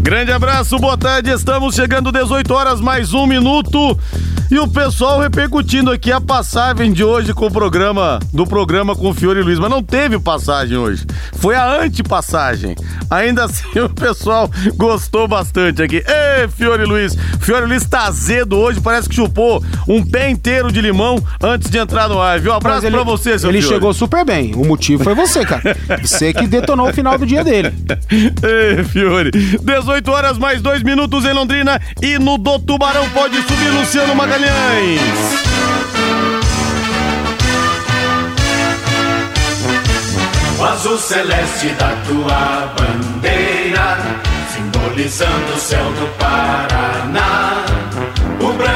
Grande abraço, boa tarde. Estamos chegando 18 horas mais um minuto. E o pessoal repercutindo aqui a passagem de hoje com o programa, do programa com o Fiore Luiz, mas não teve passagem hoje. Foi a antepassagem. Ainda assim o pessoal gostou bastante aqui. Ê, Fiore Luiz, Fiore Luiz tá azedo hoje, parece que chupou um pé inteiro de limão antes de entrar no ar, viu? Um abraço ele, pra você, seu Ele Fiore. chegou super bem. O motivo foi você, cara. Você que detonou o final do dia dele. Ê, Fiore. 18 horas mais dois minutos em Londrina e no do Tubarão pode subir Luciano Magalhães. O azul celeste da tua bandeira, simbolizando o céu do Paraná.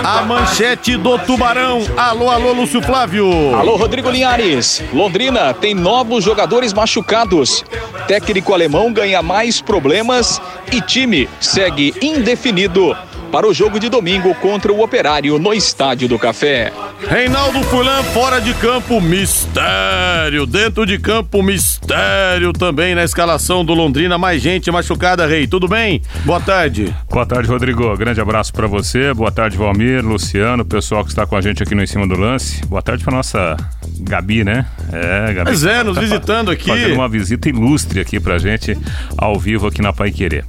A manchete do Tubarão. Alô, alô, Lúcio Flávio. Alô, Rodrigo Linhares. Londrina tem novos jogadores machucados. Técnico alemão ganha mais problemas e time segue indefinido para o jogo de domingo contra o Operário no Estádio do Café. Reinaldo Fulan fora de campo, mistério. Dentro de campo, mistério também na escalação do Londrina. Mais gente machucada, Rei. Tudo bem? Boa tarde. Boa tarde, Rodrigo. Grande abraço para você. Boa tarde, Valmir, Luciano, pessoal que está com a gente aqui no Em Cima do Lance. Boa tarde para nossa Gabi, né? É, Gabi. Pois é, nos tá visitando aqui. Fazendo uma visita ilustre aqui pra gente, ao vivo aqui na Pai Querer.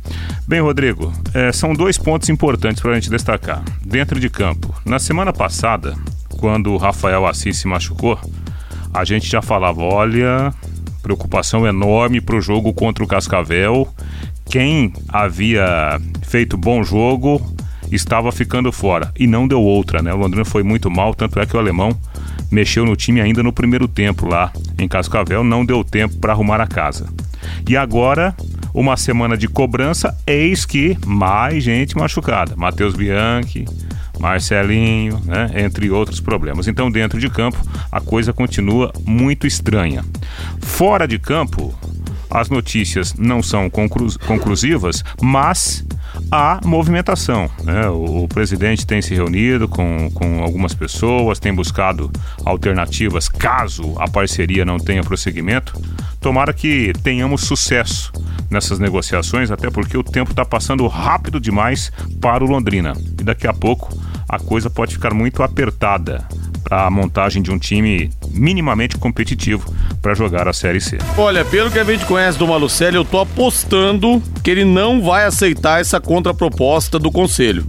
Bem, Rodrigo, é, são dois pontos importantes para a gente destacar. Dentro de campo. Na semana passada, quando o Rafael Assis se machucou, a gente já falava, olha, preocupação enorme para o jogo contra o Cascavel. Quem havia feito bom jogo estava ficando fora. E não deu outra, né? O Londrina foi muito mal, tanto é que o alemão mexeu no time ainda no primeiro tempo lá em Cascavel, não deu tempo para arrumar a casa. E agora, uma semana de cobrança, eis que mais gente machucada. Matheus Bianchi, Marcelinho, né? entre outros problemas. Então, dentro de campo, a coisa continua muito estranha. Fora de campo, as notícias não são conclu conclusivas, mas há movimentação. Né? O, o, presidente tem se reunido com, com algumas pessoas, tem buscado alternativas caso a parceria não tenha prosseguimento. Tomara que tenhamos sucesso nessas negociações, até porque o tempo está passando rápido demais para o Londrina. E daqui a pouco a coisa pode ficar muito apertada para a montagem de um time minimamente competitivo para jogar a Série C. Olha, pelo que a gente conhece do Malucelli, eu tô apostando que ele não vai aceitar essa contraproposta do Conselho.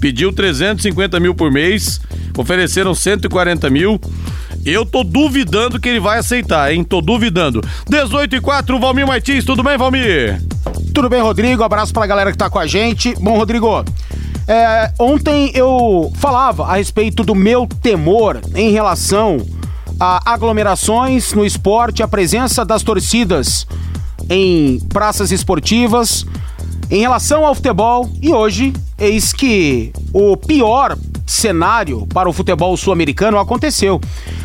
Pediu 350 mil por mês, ofereceram 140 mil. Eu tô duvidando que ele vai aceitar, hein? Tô duvidando. 18 e 4, Valmir Martins, tudo bem, Valmir? Tudo bem, Rodrigo? Abraço pra galera que tá com a gente. Bom, Rodrigo, é, ontem eu falava a respeito do meu temor em relação a aglomerações no esporte, a presença das torcidas em praças esportivas, em relação ao futebol, e hoje eis que o pior cenário para o futebol sul-americano aconteceu.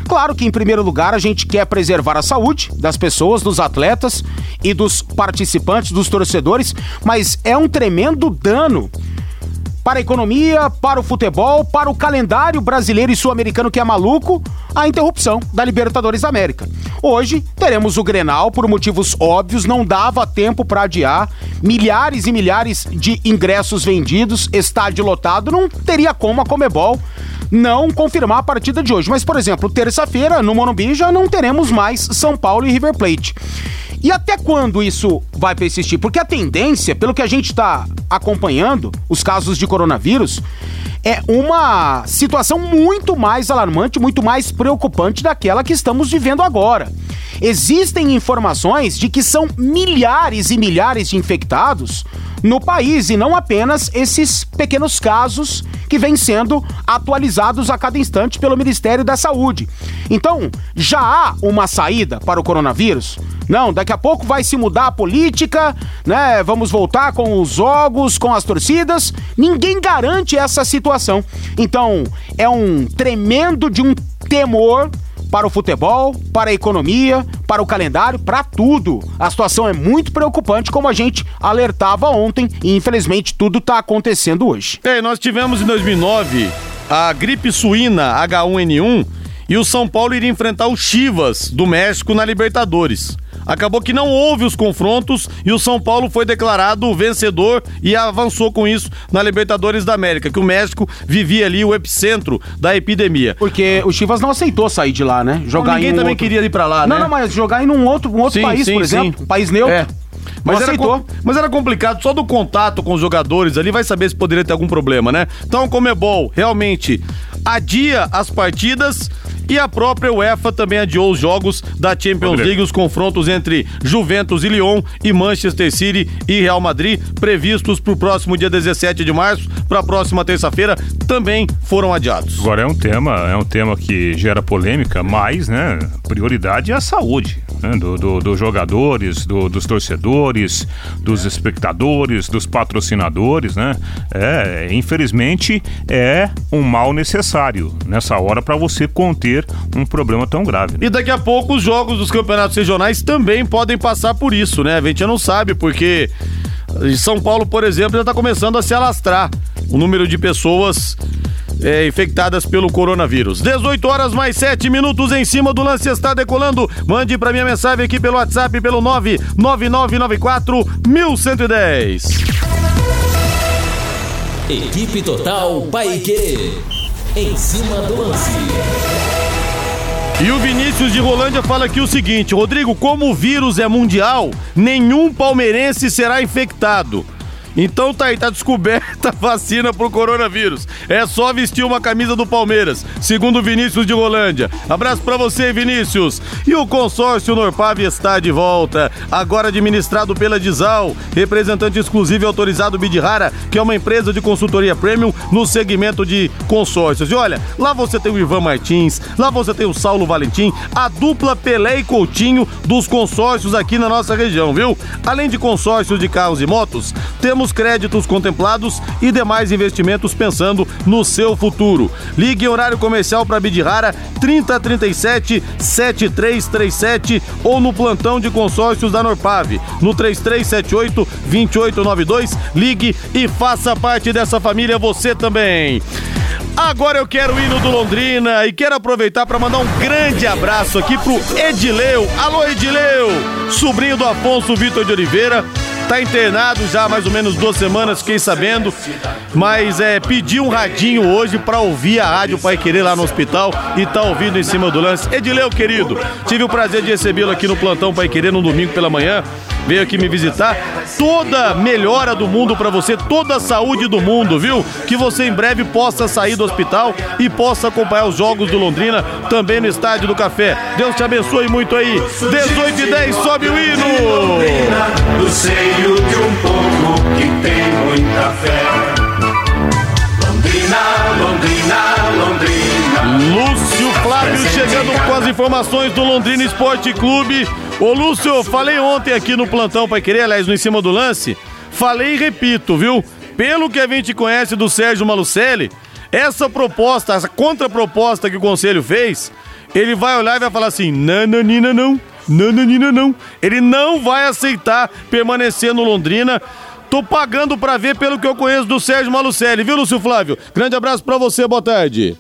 Claro que, em primeiro lugar, a gente quer preservar a saúde das pessoas, dos atletas e dos participantes, dos torcedores, mas é um tremendo dano para a economia, para o futebol, para o calendário brasileiro e sul-americano que é maluco, a interrupção da Libertadores da América. Hoje teremos o Grenal, por motivos óbvios, não dava tempo para adiar. Milhares e milhares de ingressos vendidos, estádio lotado, não teria como a Comebol não confirmar a partida de hoje. Mas, por exemplo, terça-feira, no Morumbi, já não teremos mais São Paulo e River Plate. E até quando isso vai persistir? Porque a tendência, pelo que a gente está acompanhando, os casos de coronavírus, é uma situação muito mais alarmante, muito mais preocupante daquela que estamos vivendo agora. Existem informações de que são milhares e milhares de infectados no país e não apenas esses pequenos casos que vêm sendo atualizados a cada instante pelo Ministério da Saúde. Então, já há uma saída para o coronavírus? Não, daqui a pouco vai se mudar a política, né? Vamos voltar com os jogos, com as torcidas. Ninguém garante essa situação. Então, é um tremendo de um temor para o futebol, para a economia, para o calendário, para tudo. A situação é muito preocupante, como a gente alertava ontem, e infelizmente tudo está acontecendo hoje. É, nós tivemos em 2009 a gripe suína H1N1 e o São Paulo iria enfrentar o Chivas do México na Libertadores. Acabou que não houve os confrontos e o São Paulo foi declarado vencedor e avançou com isso na Libertadores da América, que o México vivia ali o epicentro da epidemia. Porque o Chivas não aceitou sair de lá, né? Jogar ninguém também outro... queria ir para lá, não, né? Não, mas jogar em um outro, um outro sim, país, sim, por exemplo, sim. um país neutro. É. Mas era, mas era complicado, só do contato com os jogadores ali vai saber se poderia ter algum problema, né? Então, como é bom, realmente adia as partidas e a própria UEFA também adiou os jogos da Champions League, os confrontos entre Juventus e Lyon e Manchester City e Real Madrid, previstos para o próximo dia 17 de março, para a próxima terça-feira, também foram adiados. Agora é um tema, é um tema que gera polêmica, mas, né, prioridade é a saúde né, dos do, do jogadores, do, dos torcedores, dos espectadores, dos patrocinadores, né? É, infelizmente é um mal necessário nessa hora para você conter um problema tão grave. Né? E daqui a pouco os jogos dos campeonatos regionais também podem passar por isso, né? A gente não sabe porque São Paulo, por exemplo, já está começando a se alastrar o número de pessoas é, infectadas pelo coronavírus. 18 horas mais 7 minutos em cima do lance está decolando. Mande para minha mensagem aqui pelo WhatsApp pelo 99994 1110. Equipe Total Paique. Em cima do lance. E o Vinícius de Rolândia fala aqui o seguinte: Rodrigo, como o vírus é mundial, nenhum palmeirense será infectado. Então tá aí, tá descoberta a vacina pro coronavírus. É só vestir uma camisa do Palmeiras, segundo Vinícius de Rolândia. Abraço para você, Vinícius. E o consórcio Norpav está de volta, agora administrado pela Dizal, representante exclusivo e autorizado Bidirara, que é uma empresa de consultoria premium no segmento de consórcios. E olha, lá você tem o Ivan Martins, lá você tem o Saulo Valentim, a dupla Pelé e Coutinho dos consórcios aqui na nossa região, viu? Além de consórcios de carros e motos, temos os créditos contemplados e demais investimentos pensando no seu futuro. Ligue em horário comercial para Bidirara 3037 7337 ou no plantão de consórcios da Norpave no 3378 2892. Ligue e faça parte dessa família você também. Agora eu quero o hino do Londrina e quero aproveitar para mandar um grande abraço aqui pro Edileu. Alô Edileu, sobrinho do Afonso Vitor de Oliveira, Tá internado já há mais ou menos duas semanas, fiquei sabendo. Mas é, pedi um radinho hoje para ouvir a Rádio Pai Querer lá no hospital e tá ouvindo em cima do lance. Edileu, querido, tive o prazer de recebê-lo aqui no plantão Pai Querer no domingo pela manhã. Veio aqui me visitar. Toda melhora do mundo para você, toda a saúde do mundo, viu? Que você em breve possa sair do hospital e possa acompanhar os jogos do Londrina também no Estádio do Café. Deus te abençoe muito aí. 18 e 10, sobe o hino! meio de um povo que tem muita fé. Londrina, Londrina, Londrina. Lúcio Flávio chegando com as informações do Londrina Esporte Clube. Ô Lúcio, falei ontem aqui no plantão para querer, aliás, no em cima do lance. Falei e repito, viu? Pelo que a gente conhece do Sérgio Malucelli, essa proposta, essa contraproposta que o conselho fez, ele vai olhar e vai falar assim: nananina não. Nananina não. Ele não vai aceitar permanecer no Londrina. Tô pagando pra ver pelo que eu conheço do Sérgio Malucelli, viu, Lúcio Flávio? Grande abraço pra você, boa tarde.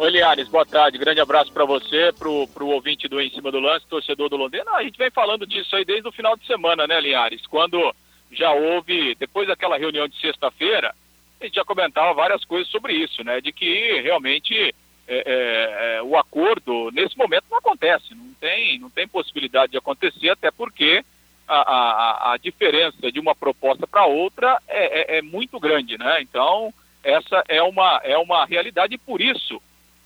Oi, Liares, boa tarde. Grande abraço para você, pro, pro ouvinte do Em Cima do Lance, torcedor do Londrina. a gente vem falando disso aí desde o final de semana, né, Liares? Quando já houve, depois daquela reunião de sexta-feira, a gente já comentava várias coisas sobre isso, né? De que realmente é, é, é, o acordo nesse momento não acontece, não tem, não tem possibilidade de acontecer, até porque a, a, a diferença de uma proposta para outra é, é, é, muito grande, né? Então essa é uma, é uma realidade e por isso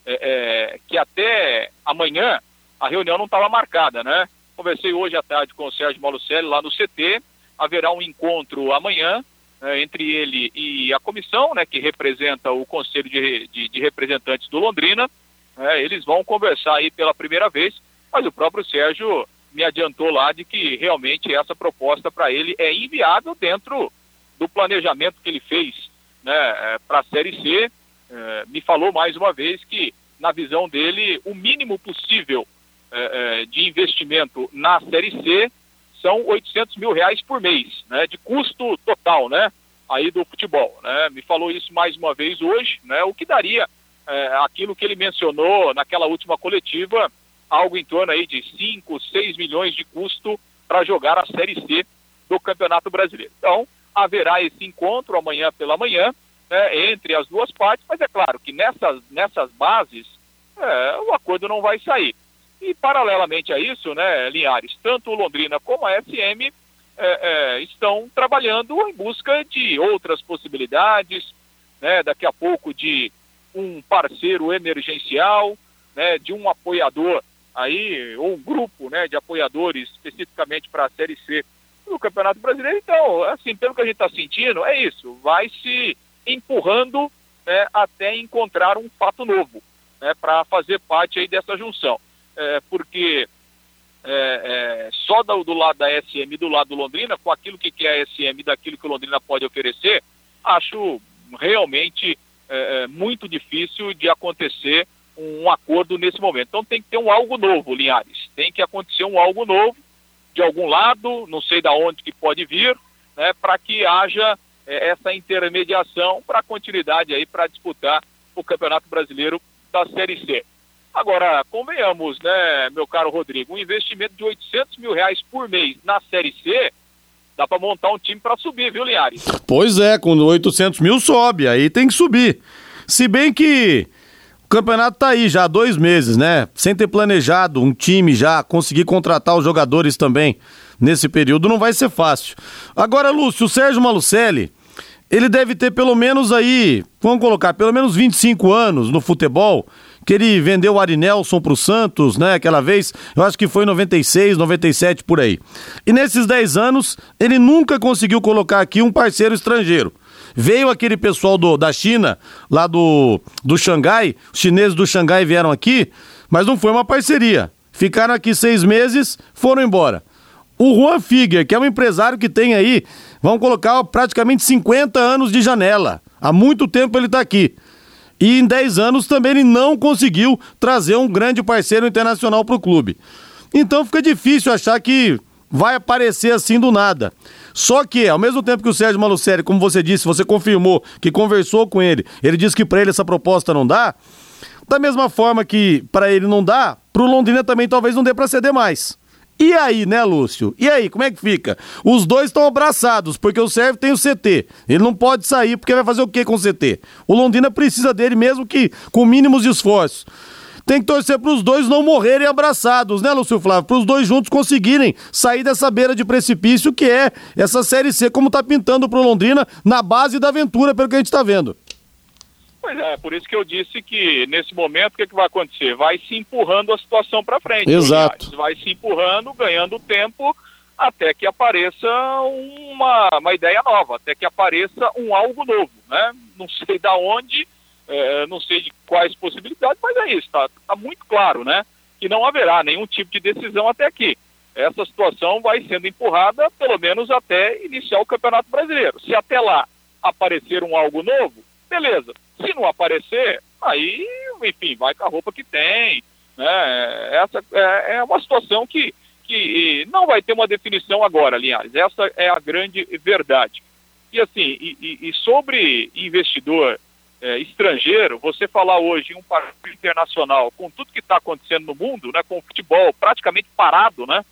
é, que até amanhã a reunião não estava marcada, né? Conversei hoje à tarde com o Sérgio Malucelli lá no CT, haverá um encontro amanhã né, entre ele e a comissão, né, que representa o Conselho de, de, de Representantes do Londrina. Né, eles vão conversar aí pela primeira vez, mas o próprio Sérgio me adiantou lá de que realmente essa proposta para ele é inviável dentro do planejamento que ele fez né, é, para a Série C. É, me falou mais uma vez que, na visão dele, o mínimo possível é, é de investimento na Série C são 800 mil reais por mês, né, de custo total, né, aí do futebol, né, me falou isso mais uma vez hoje, né, o que daria aquilo que ele mencionou naquela última coletiva, algo em torno aí de 5, 6 milhões de custo para jogar a Série C do Campeonato Brasileiro. Então, haverá esse encontro amanhã pela manhã né, entre as duas partes, mas é claro que nessas, nessas bases é, o acordo não vai sair. E paralelamente a isso, né, Linhares, tanto o Londrina como a SM é, é, estão trabalhando em busca de outras possibilidades, né, daqui a pouco de um parceiro emergencial, né, de um apoiador aí, ou um grupo né, de apoiadores especificamente para a Série C do Campeonato Brasileiro. Então, assim, pelo que a gente está sentindo, é isso, vai se empurrando né, até encontrar um fato novo né, para fazer parte aí dessa junção. É, porque é, é, só do, do, lado da SM e do lado do Londrina, com aquilo que quer a SM e daquilo que o Londrina pode oferecer, acho realmente é, é, muito difícil de acontecer um acordo nesse momento. Então tem que ter um algo novo, Linhares. Tem que acontecer um algo novo de algum lado, não sei da onde que pode vir, né, para que haja é, essa intermediação para continuidade aí para disputar o Campeonato Brasileiro da Série C. Agora, convenhamos, né, meu caro Rodrigo, um investimento de 800 mil reais por mês na Série C, dá para montar um time para subir, viu, Linhares? Pois é, com 800 mil sobe, aí tem que subir. Se bem que campeonato tá aí já há dois meses, né? Sem ter planejado um time já, conseguir contratar os jogadores também nesse período não vai ser fácil. Agora, Lúcio, o Sérgio Malucelli, ele deve ter pelo menos aí, vamos colocar, pelo menos 25 anos no futebol, que ele vendeu o Arinelson pro Santos, né, aquela vez, eu acho que foi em 96, 97 por aí. E nesses 10 anos, ele nunca conseguiu colocar aqui um parceiro estrangeiro. Veio aquele pessoal do, da China, lá do, do Xangai, os chineses do Xangai vieram aqui, mas não foi uma parceria. Ficaram aqui seis meses, foram embora. O Juan Figuer, que é um empresário que tem aí, vamos colocar praticamente 50 anos de janela. Há muito tempo ele está aqui. E em 10 anos também ele não conseguiu trazer um grande parceiro internacional para o clube. Então fica difícil achar que vai aparecer assim do nada. Só que, ao mesmo tempo que o Sérgio Malucelli, como você disse, você confirmou que conversou com ele, ele disse que para ele essa proposta não dá, da mesma forma que para ele não dá, pro Londrina também talvez não dê para ceder mais. E aí, né, Lúcio? E aí, como é que fica? Os dois estão abraçados, porque o Sérgio tem o CT. Ele não pode sair, porque vai fazer o que com o CT? O Londrina precisa dele, mesmo que com mínimos esforços tem que torcer para os dois não morrerem abraçados, né, Lúcio Flávio? Para os dois juntos conseguirem sair dessa beira de precipício que é essa Série C, como está pintando para o Londrina na base da aventura, pelo que a gente está vendo. Pois é, por isso que eu disse que nesse momento o que, que vai acontecer? Vai se empurrando a situação para frente. Exato. Vai se empurrando, ganhando tempo até que apareça uma, uma ideia nova, até que apareça um algo novo, né? Não sei da onde, é, não sei de quais possibilidades, mas é isso, está tá muito claro, né? Que não haverá nenhum tipo de decisão até aqui. Essa situação vai sendo empurrada, pelo menos até iniciar o Campeonato Brasileiro. Se até lá aparecer um algo novo, beleza. Se não aparecer, aí, enfim, vai com a roupa que tem. Né? Essa é, é uma situação que, que não vai ter uma definição agora, aliás. Essa é a grande verdade. E assim, e, e sobre investidor é, estrangeiro, você falar hoje em um partido internacional, com tudo que está acontecendo no mundo, né, com o futebol praticamente parado, né?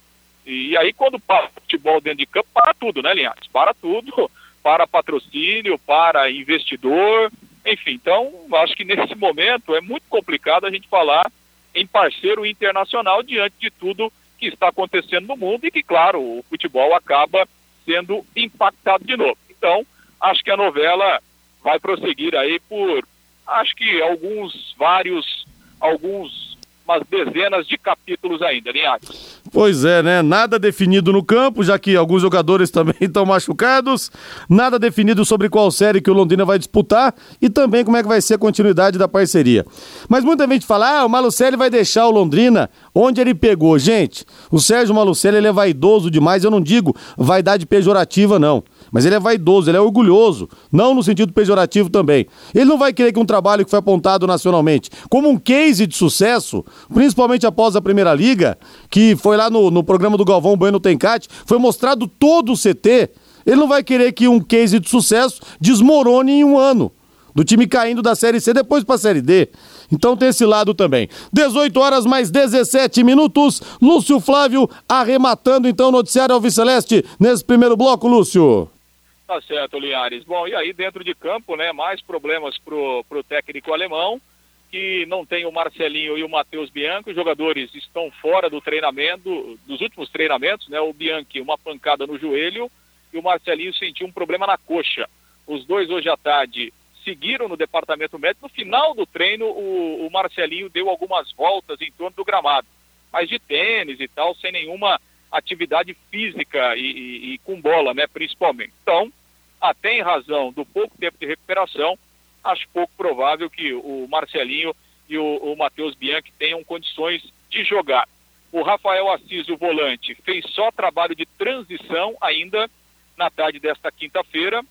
E aí quando para o futebol dentro de campo, para tudo, né, Linhares? Para tudo, para patrocínio, para investidor, enfim. Então, acho que nesse momento é muito complicado a gente falar em parceiro internacional diante de tudo que está acontecendo no mundo e que, claro, o futebol acaba sendo impactado de novo. Então, acho que a novela vai prosseguir aí por, acho que alguns, vários, alguns, umas dezenas de capítulos ainda, Linhares. Pois é, né? Nada definido no campo, já que alguns jogadores também estão machucados. Nada definido sobre qual série que o Londrina vai disputar e também como é que vai ser a continuidade da parceria. Mas muita gente fala, ah, o Malucelli vai deixar o Londrina onde ele pegou. Gente, o Sérgio Malucelli ele é vaidoso demais, eu não digo vaidade pejorativa, não. Mas ele é vaidoso, ele é orgulhoso, não no sentido pejorativo também. Ele não vai querer que um trabalho que foi apontado nacionalmente como um case de sucesso, principalmente após a Primeira Liga, que foi lá no, no programa do Galvão Bueno Tencate, foi mostrado todo o CT. Ele não vai querer que um case de sucesso desmorone em um ano. do time caindo da Série C depois pra Série D. Então tem esse lado também. 18 horas mais 17 minutos. Lúcio Flávio arrematando então o noticiário Alves Celeste nesse primeiro bloco, Lúcio. Tá certo, Linhares. Bom, e aí dentro de campo, né, mais problemas pro, pro técnico alemão, que não tem o Marcelinho e o Matheus Bianco, os jogadores estão fora do treinamento, dos últimos treinamentos, né, o Bianchi uma pancada no joelho e o Marcelinho sentiu um problema na coxa. Os dois hoje à tarde seguiram no departamento médico. No final do treino, o, o Marcelinho deu algumas voltas em torno do gramado, mas de tênis e tal, sem nenhuma atividade física e, e, e com bola, né, principalmente. Então, até em razão do pouco tempo de recuperação, acho pouco provável que o Marcelinho e o, o Matheus Bianchi tenham condições de jogar. O Rafael Assis, o volante, fez só trabalho de transição ainda na tarde desta quinta-feira.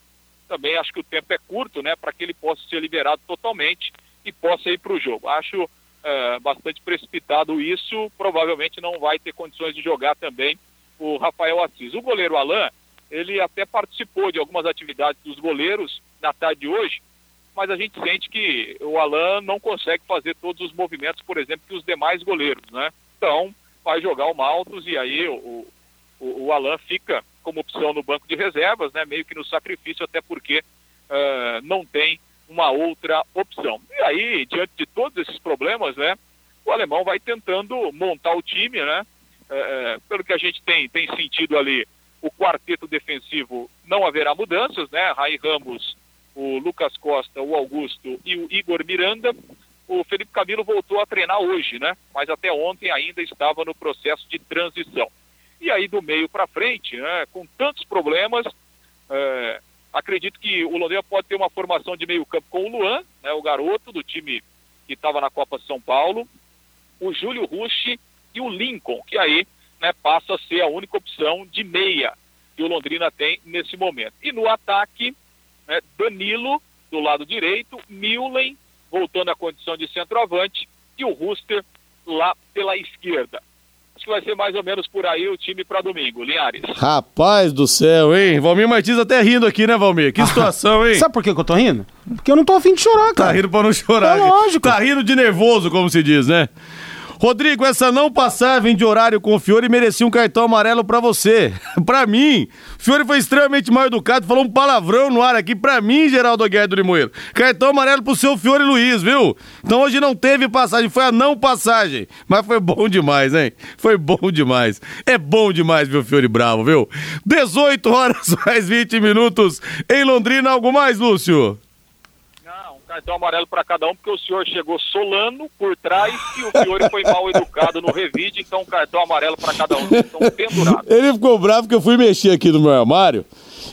Também acho que o tempo é curto, né, para que ele possa ser liberado totalmente e possa ir para o jogo. Acho é, bastante precipitado isso. Provavelmente não vai ter condições de jogar também o Rafael Assis. O goleiro Alain, ele até participou de algumas atividades dos goleiros na tarde de hoje, mas a gente sente que o Alain não consegue fazer todos os movimentos, por exemplo, que os demais goleiros, né? Então, vai jogar o Maltos e aí o, o, o Alain fica como opção no banco de reservas, né? Meio que no sacrifício, até porque uh, não tem uma outra opção. E aí, diante de todos esses problemas, né? O alemão vai tentando montar o time, né? É, pelo que a gente tem, tem sentido ali, o quarteto defensivo não haverá mudanças, né? Rai Ramos o Lucas Costa, o Augusto e o Igor Miranda. O Felipe Camilo voltou a treinar hoje, né? Mas até ontem ainda estava no processo de transição. E aí do meio para frente, né? Com tantos problemas, é, acredito que o Londrina pode ter uma formação de meio campo com o Luan, né? O garoto do time que estava na Copa São Paulo, o Júlio Rushi e o Lincoln, que aí né, passa a ser a única opção de meia que o Londrina tem nesse momento. E no ataque, né, Danilo do lado direito, Millen voltando à condição de centroavante e o Ruster lá pela esquerda. Acho que vai ser mais ou menos por aí o time para domingo, Linhares. Rapaz do céu, hein? Valmir Martins até rindo aqui, né, Valmir? Que situação, hein? Sabe por que, que eu tô rindo? Porque eu não tô afim de chorar, cara. Tá rindo pra não chorar. É lógico. Tá rindo de nervoso, como se diz, né? Rodrigo, essa não passagem de horário com o Fiore merecia um cartão amarelo para você. para mim, o Fiore foi extremamente mal educado, falou um palavrão no ar aqui para mim, Geraldo Aguiar do Limoeiro. Cartão amarelo pro seu Fiore Luiz, viu? Então hoje não teve passagem, foi a não passagem. Mas foi bom demais, hein? Foi bom demais. É bom demais, viu, Fiore Bravo, viu? 18 horas mais 20 minutos em Londrina. Algo mais, Lúcio? Cartão amarelo para cada um, porque o senhor chegou solano por trás e o Fiore foi mal educado no revide, então cartão amarelo para cada um, estão pendurados. Ele ficou bravo que eu fui mexer aqui no meu armário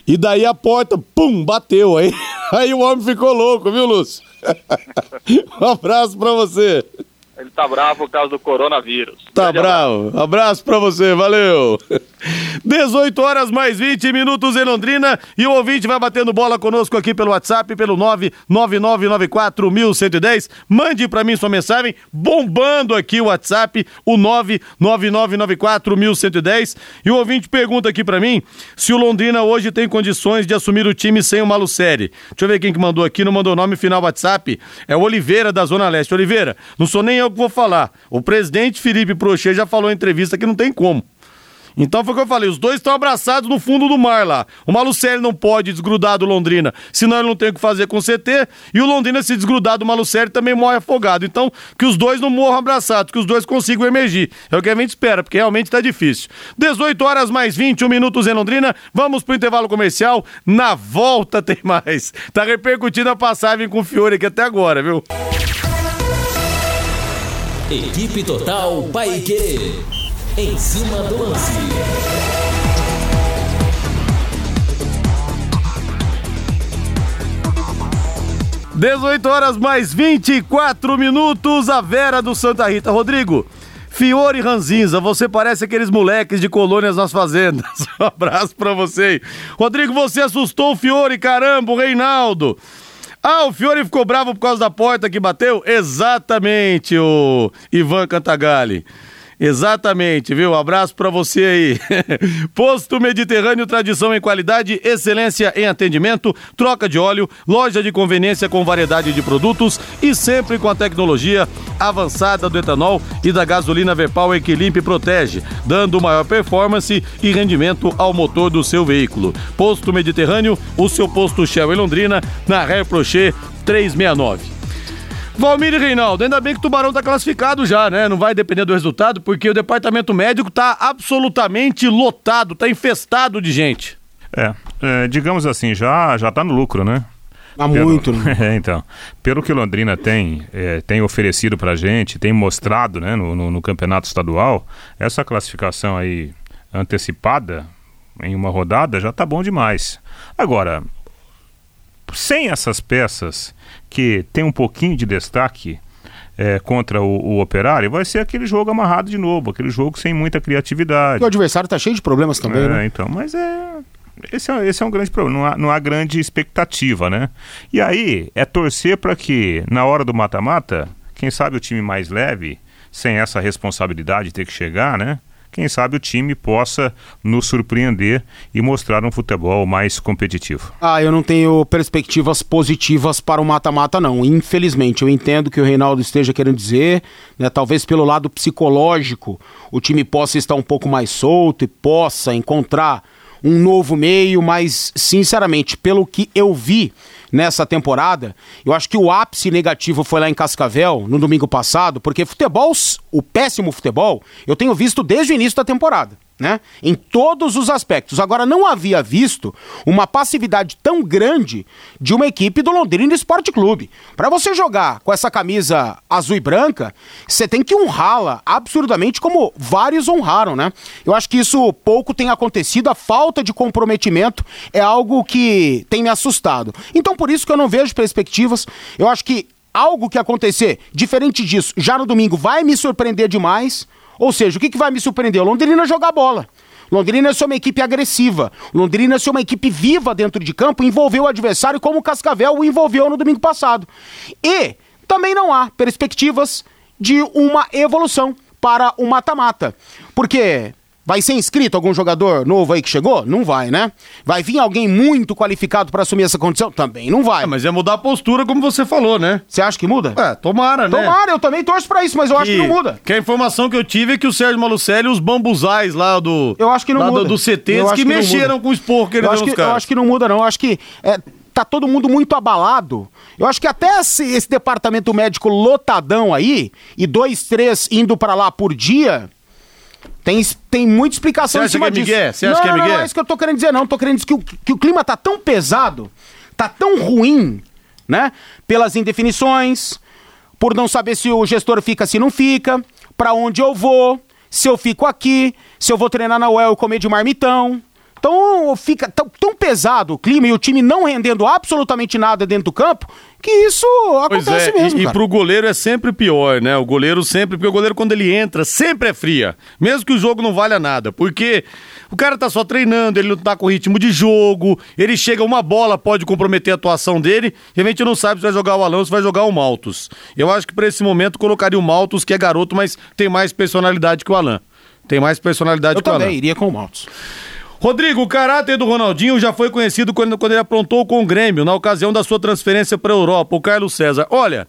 e daí a porta, pum, bateu. Aí, aí o homem ficou louco, viu, Lúcio? um abraço para você. Ele tá bravo por causa do coronavírus. Tá Grande bravo. Abraço. abraço pra você, valeu. 18 horas mais 20 minutos em Londrina e o ouvinte vai batendo bola conosco aqui pelo WhatsApp, pelo 999941110. Mande para mim sua mensagem, bombando aqui o WhatsApp, o 999941110. E o ouvinte pergunta aqui para mim se o Londrina hoje tem condições de assumir o time sem o Malucelli. Deixa eu ver quem que mandou aqui, não mandou nome final WhatsApp. É o Oliveira da Zona Leste. Oliveira, não sou nem eu que vou falar. O presidente Felipe Prochê já falou em entrevista que não tem como. Então foi o que eu falei, os dois estão abraçados no fundo do mar lá. O Malucelli não pode desgrudar do Londrina, senão ele não tem o que fazer com o CT, e o Londrina se desgrudar do Malucelli também morre afogado. Então, que os dois não morram abraçados, que os dois consigam emergir. É o que a gente espera, porque realmente está difícil. 18 horas mais 21 minutos em Londrina, vamos pro intervalo comercial, na volta tem mais. Tá repercutindo a passagem com o Fiore aqui até agora, viu? Equipe Total Paique. Em cima do lance. Dezoito horas mais 24 minutos, a Vera do Santa Rita. Rodrigo, Fiore Ranzinza, você parece aqueles moleques de colônias nas fazendas. Um abraço pra você. Rodrigo, você assustou o Fiore, caramba, o Reinaldo. Ah, o Fiore ficou bravo por causa da porta que bateu? Exatamente, o Ivan Cantagalli. Exatamente, viu? Um abraço pra você aí. Posto Mediterrâneo, tradição em qualidade, excelência em atendimento, troca de óleo, loja de conveniência com variedade de produtos e sempre com a tecnologia avançada do etanol e da gasolina V-Power que limpa e protege, dando maior performance e rendimento ao motor do seu veículo. Posto Mediterrâneo, o seu posto Shell em Londrina, na Reprocher 369. Valmir e Reinaldo, ainda bem que o Tubarão tá classificado já, né? Não vai depender do resultado, porque o departamento médico tá absolutamente lotado, tá infestado de gente. É, é, digamos assim, já, já tá no lucro, né? Há Pelo- muito, né? É, então. Pelo que Londrina tem, é, tem oferecido pra gente, tem mostrado né, no, no- no campeonato estadual, essa classificação aí antecipada em uma rodada já tá bom demais. Agora, sem essas peças que tem um pouquinho de destaque é, contra o, o operário, vai ser aquele jogo amarrado de novo, aquele jogo sem muita criatividade. E o adversário tá cheio de problemas também, É, né? então, mas é. Esse é, esse é um grande problema, não há, não há grande expectativa, né? E aí, é torcer para que, na hora do mata-mata, quem sabe o time mais leve, sem essa responsabilidade de ter que chegar, né? Quem sabe o time possa nos surpreender e mostrar um futebol mais competitivo. Ah, eu não tenho perspectivas positivas para o mata-mata, não. Infelizmente, eu entendo que o Reinaldo esteja querendo dizer, né? Talvez pelo lado psicológico o time possa estar um pouco mais solto e possa encontrar um novo meio, mas sinceramente, pelo que eu vi nessa temporada, eu acho que o ápice negativo foi lá em Cascavel no domingo passado, porque futebol, o péssimo futebol, eu tenho visto desde o início da temporada né? Em todos os aspectos. Agora, não havia visto uma passividade tão grande de uma equipe do Londrina Esporte Clube. Para você jogar com essa camisa azul e branca, você tem que honrá-la absurdamente, como vários honraram, né? Eu acho que isso pouco tem acontecido. A falta de comprometimento é algo que tem me assustado. Então, por isso que eu não vejo perspectivas. Eu acho que algo que acontecer diferente disso já no domingo vai me surpreender demais. Ou seja, o que, que vai me surpreender? O Londrina jogar bola. Londrina ser uma equipe agressiva. Londrina ser uma equipe viva dentro de campo, envolveu o adversário como o Cascavel o envolveu no domingo passado. E também não há perspectivas de uma evolução para o mata-mata. Porque vai ser inscrito algum jogador novo aí que chegou? Não vai, né? Vai vir alguém muito qualificado para assumir essa condição? Também não vai. É, mas é mudar a postura, como você falou, né? Você acha que muda? É, tomara, né? Tomara, eu também torço pra isso, mas eu acho que não muda. Que a informação que eu tive é que o Sérgio Malucelli e os bambuzais lá do. Eu acho que não muda. Do, do acho que, que mexeram muda. com o esporro que ele eu acho que, caras. eu acho que não muda, não. Eu acho que é, tá todo mundo muito abalado. Eu acho que até esse, esse departamento médico lotadão aí, e dois, três indo pra lá por dia. Tem, tem muita explicação Você em cima que é disso. Você não, acha que é não, não, migué? não é isso que eu tô querendo dizer, não. Tô querendo dizer que o, que o clima tá tão pesado, tá tão ruim, né? Pelas indefinições, por não saber se o gestor fica, se não fica, pra onde eu vou, se eu fico aqui, se eu vou treinar na UEL e comer de marmitão. Então fica tão, tão pesado o clima e o time não rendendo absolutamente nada dentro do campo que isso Pois acontece é, mesmo. e, e cara. pro goleiro é sempre pior, né? O goleiro sempre, porque o goleiro quando ele entra, sempre é fria. Mesmo que o jogo não valha nada, porque o cara tá só treinando, ele não tá com ritmo de jogo, ele chega, uma bola pode comprometer a atuação dele, e a gente não sabe se vai jogar o ou se vai jogar o Maltos. Eu acho que pra esse momento colocaria o Maltos, que é garoto, mas tem mais personalidade que o Alan. Tem mais personalidade Eu que o Alan. também iria com o Maltos. Rodrigo, o caráter do Ronaldinho já foi conhecido quando, quando ele aprontou com o Grêmio, na ocasião da sua transferência para a Europa, o Carlos César. Olha,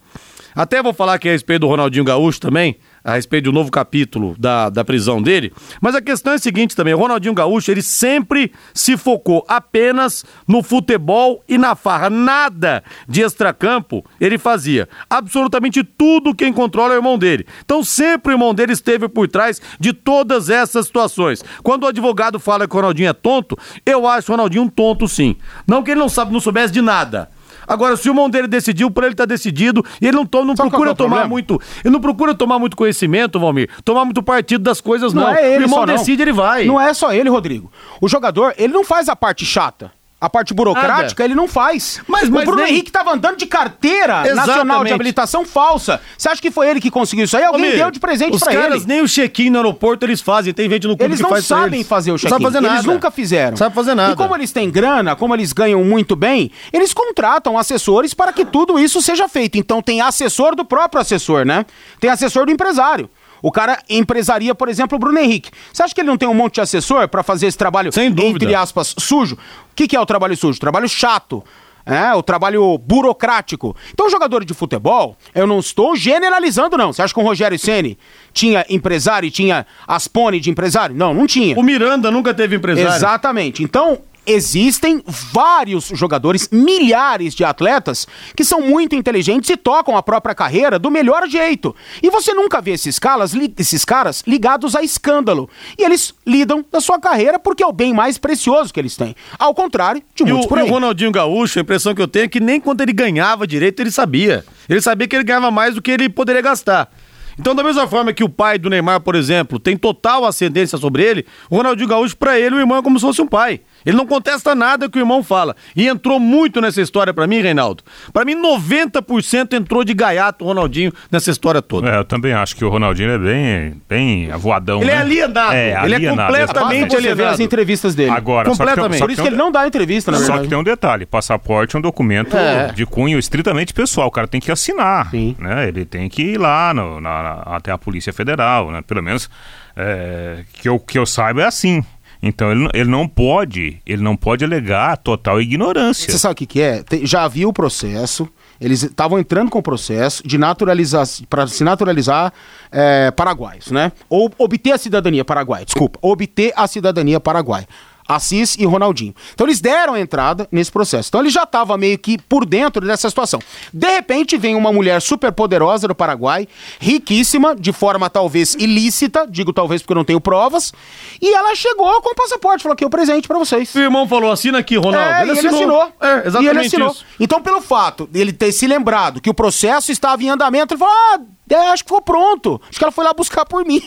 até vou falar aqui a respeito do Ronaldinho Gaúcho também, a respeito do novo capítulo da, da prisão dele, mas a questão é a seguinte também, o Ronaldinho Gaúcho, ele sempre se focou apenas no futebol e na farra, nada de extracampo ele fazia. Absolutamente tudo quem controla é o irmão dele. Então sempre o irmão dele esteve por trás de todas essas situações. Quando o advogado fala que o Ronaldinho é tonto, eu acho o Ronaldinho um tonto sim. Não que ele não sabe, não soubesse de nada. Agora, se o irmão dele decidiu, por ele tá decidido, e ele não, to- não Sabe procura é tomar problema? muito. Ele não procura tomar muito conhecimento, Valmir, tomar muito partido das coisas, não. Não, é ele o irmão só não. decide, ele vai. Não é só ele, Rodrigo. O jogador, ele não faz a parte chata. A parte burocrática, ele não faz. Mas- o mas Bruno nem- Henrique tava andando de carteira nacional de Exatamente. habilitação falsa. Você acha que foi ele que conseguiu isso aí? Alguém deu de presente Os pra caras ele. nem o check-in no aeroporto eles fazem. Tem gente no clube Eles que não faz pra sabem eles. fazer o Não check-in. sabe fazer Eles nada. nunca fizeram. Sabe fazer nada. E como eles têm grana, como eles ganham muito bem, eles contratam assessores para que tudo isso seja feito. Então tem assessor do próprio assessor, né? Tem assessor do empresário. O cara empresaria, por exemplo, o Bruno Henrique. Você acha que ele não tem um monte de assessor para fazer esse trabalho, Sem dúvida. entre aspas, sujo? O que, que é o trabalho sujo? Trabalho chato. É, o trabalho burocrático. Então, jogador de futebol, eu não estou generalizando, não. Você acha que o Rogério Ceni tinha empresário e tinha Aspone de empresário? Não, não tinha. O Miranda nunca teve empresário. Exatamente. Então, existem vários jogadores, milhares de atletas, que são muito inteligentes e tocam a própria carreira do melhor jeito. E você nunca vê esses caras, li- esses caras ligados a escândalo. E eles lidam da sua carreira porque é o bem mais precioso que eles têm. Ao contrário de E o, muitos por e o aí. Ronaldinho Gaúcho, a impressão que eu tenho é que nem quando ele ganhava direito, ele sabia. Ele sabia que ele ganhava mais do que ele poderia gastar. Então, da mesma forma que o pai do Neymar, por exemplo, tem total ascendência sobre ele, o Ronaldinho Gaúcho, pra ele, o irmão é como se fosse um pai. Ele não contesta nada que o irmão fala. E entrou muito nessa história pra mim, Reinaldo. Pra mim, 90% entrou de gaiato o Ronaldinho nessa história toda. É, eu também acho que o Ronaldinho é bem, bem avoadão. Ele é né? alienado. É, Ele é alienado, completamente Basta você ver alienado. as entrevistas dele. Agora, só que tem- Completamente. só Por isso tem que um- ele não dá entrevista, na Só verdade. que tem um detalhe, passaporte é um documento É. de cunho estritamente pessoal, o cara tem que assinar, Sim. né? Ele tem que ir lá no- na- até a Polícia Federal, né? Pelo menos é, que, eu, que eu saiba é assim. Então ele, ele não pode, ele não pode alegar total ignorância. Você sabe o que, que é? Te- Já havia o processo, eles estavam entrando com o processo de naturalizar, para se naturalizar é, paraguaios, né? Ou obter a cidadania paraguaia, desculpa, obter a cidadania paraguaia. Assis e Ronaldinho. Então eles deram a entrada nesse processo. Então ele já estava meio que por dentro dessa situação. De repente vem uma mulher super poderosa do Paraguai, riquíssima, de forma talvez ilícita, digo talvez porque eu não tenho provas, e ela chegou com o passaporte, falou aqui o presente para vocês. O irmão falou, assina aqui, Ronaldo. É, e ele assinou. É, exatamente E ele assinou. isso. Então, pelo fato dele ter se lembrado que o processo estava em andamento, ele falou: ah, é, acho que ficou pronto. Acho que ela foi lá buscar por mim.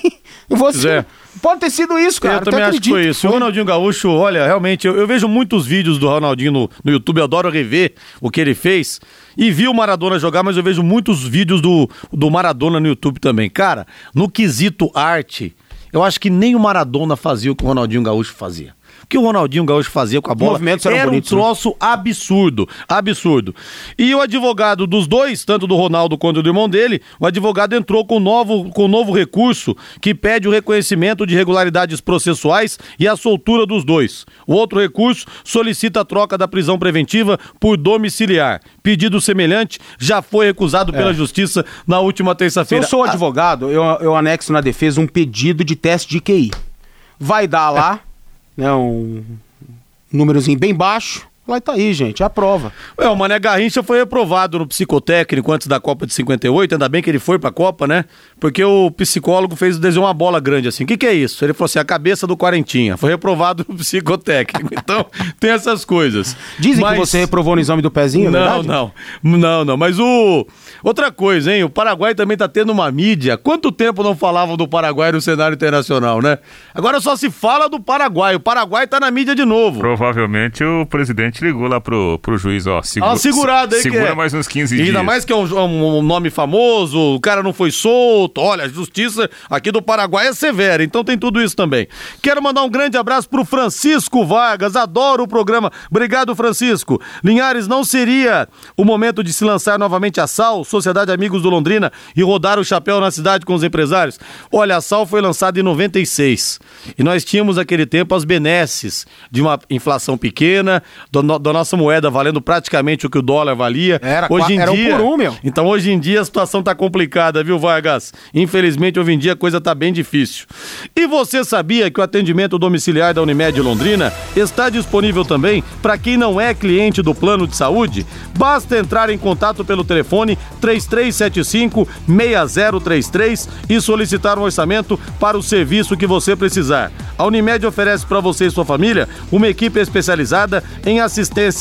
Eu vou assinar. Pode ter sido isso, cara. eu até também acho que foi isso. O Ronaldinho Gaúcho, olha, realmente, eu, eu vejo muitos vídeos do Ronaldinho no, no YouTube, eu adoro rever o que ele fez. E vi o Maradona jogar, mas eu vejo muitos vídeos do, do Maradona no YouTube também. Cara, no quesito arte, eu acho que nem o Maradona fazia o que o Ronaldinho Gaúcho fazia. O que o Ronaldinho Gaúcho fazia com a bola era bonitos, um né? troço absurdo, absurdo. E o advogado dos dois, tanto do Ronaldo quanto do irmão dele, o advogado entrou com novo, com novo recurso que pede o reconhecimento de irregularidades processuais e a soltura dos dois. O outro recurso solicita a troca da prisão preventiva por domiciliar. Pedido semelhante já foi recusado pela justiça na última Se eu terça-feira. sou advogado, eu, eu anexo na defesa um pedido de teste de QI. Vai dar lá, né, um númerozinho bem baixo. Lá tá aí, gente, é a prova. É, o Mané Garrincha foi reprovado no psicotécnico antes da Copa de 58, ainda bem que ele foi pra Copa, né? Porque o psicólogo fez desenhar uma bola grande assim. O que, que é isso? Ele falou assim: a cabeça do Quarentinha. Foi reprovado no psicotécnico. Então, tem essas coisas. Dizem Mas- que você reprovou no exame do pezinho, é não, verdade? não. Não, não. Mas o. Outra coisa, hein? O Paraguai também tá tendo uma mídia. Quanto tempo não falavam do Paraguai no cenário internacional, né? Agora só se fala do Paraguai. O Paraguai tá na mídia de novo. Provavelmente o presidente ligou lá pro, pro juiz, ó. Segura, uma segurada aí, Segura é. mais uns 15 E dias. Ainda mais que é um, um- nome famoso, o cara não foi solto. Olha, a justiça aqui do Paraguai é severa, então tem tudo isso também. Quero mandar um grande abraço pro Francisco Vargas, adoro o programa. Obrigado, Francisco. Linhares, não seria o momento de se lançar novamente a SAL, Sociedade Amigos do Londrina, e rodar o chapéu na cidade com os empresários? Olha, a SAL foi lançada em 96 e nós tínhamos naquele tempo as benesses de uma inflação pequena, do no- da nossa moeda valendo praticamente o que o dólar valia. Era hoje em era um dia, por um, meu. Então hoje em dia a situação tá complicada, viu, Vargas? Infelizmente hoje em dia a coisa tá bem difícil. E você sabia que o atendimento domiciliar da Unimed Londrina está disponível também para quem não é cliente do plano de saúde? Basta entrar em contato pelo telefone 3375 6033 e solicitar um orçamento para o serviço que você precisar. A Unimed oferece para você e sua família uma equipe especializada em assistência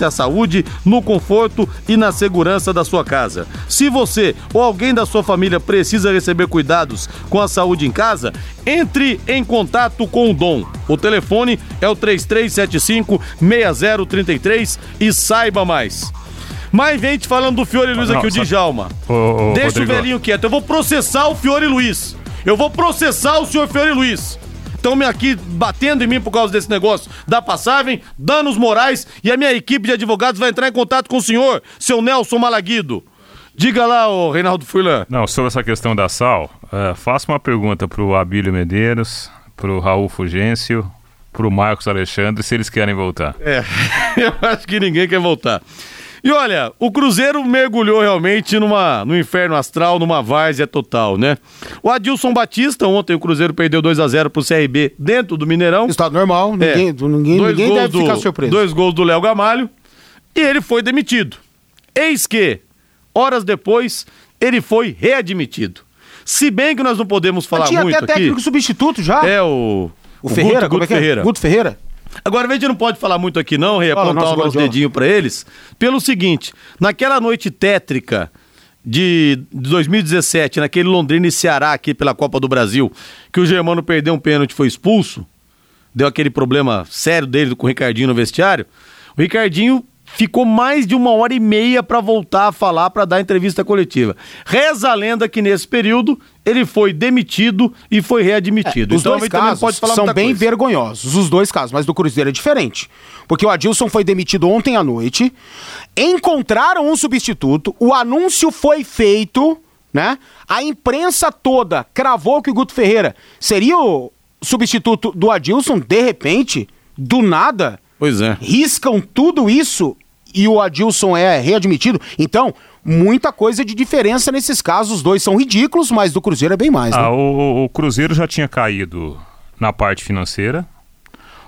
à saúde, no conforto e na segurança da sua casa. Se você ou alguém da sua família precisa receber cuidados com a saúde em casa, entre em contato com o Dom. O telefone é o 3375 6033 e saiba mais. Mais gente falando do Fiore Luiz Não, aqui, o só- Djalma. Ô, ô, Deixa Rodrigo. o velhinho quieto. Eu vou processar o Fiore Luiz. Eu vou processar o senhor Fiore Luiz. Estão me aqui batendo em mim por causa desse negócio da passagem, danos morais, e a minha equipe de advogados vai entrar em contato com o senhor, seu Nelson Malaguido. Diga lá, ô Reinaldo Furlan. Não, sobre essa questão da sal, uh, faça uma pergunta pro Abílio Medeiros, pro Raul Fugêncio, pro Marcos Alexandre, se eles querem voltar. É, eu acho que ninguém quer voltar. E olha, o Cruzeiro mergulhou realmente numa, no inferno astral, numa várzea total, né? O Adilson Batista, ontem o Cruzeiro perdeu 2 a 0 pro CRB dentro do Mineirão. Estado normal, ninguém, É. ninguém, Dois ninguém deve do- ficar surpreso. Dois gols do Léo Gamalho. E ele foi demitido. Eis que, horas depois, ele foi readmitido. Se bem que nós não podemos falar Mas tinha muito até aqui. técnico substituto já. É o. o, Ferreira, Guto, Guto é que é? Ferreira. Guto Ferreira. Agora, a gente não pode falar muito aqui, não, Rei, apontar nosso o nosso dedinho pra eles, pelo seguinte: naquela noite tétrica de 2017, naquele Londrina e Ceará aqui pela Copa do Brasil, que o Germano perdeu um pênalti e foi expulso, deu aquele problema sério dele com o Ricardinho no vestiário. O Ricardinho ficou mais de uma hora e meia pra voltar a falar, pra dar entrevista coletiva. Reza a lenda que nesse período ele foi demitido e foi readmitido. Os então dois casos pode falar são bem coisa. vergonhosos, os dois casos, mas do Cruzeiro é diferente. Porque o Adilson foi demitido ontem à noite, encontraram um substituto, o anúncio foi feito, né? A imprensa toda cravou que o Guto Ferreira seria o substituto do Adilson, de repente, do nada, Pois é. riscam tudo isso e o Adilson é readmitido. Então, muita coisa de diferença nesses casos. Os dois são ridículos, mas do Cruzeiro é bem mais, né? Ah, o, o Cruzeiro já tinha caído na parte financeira,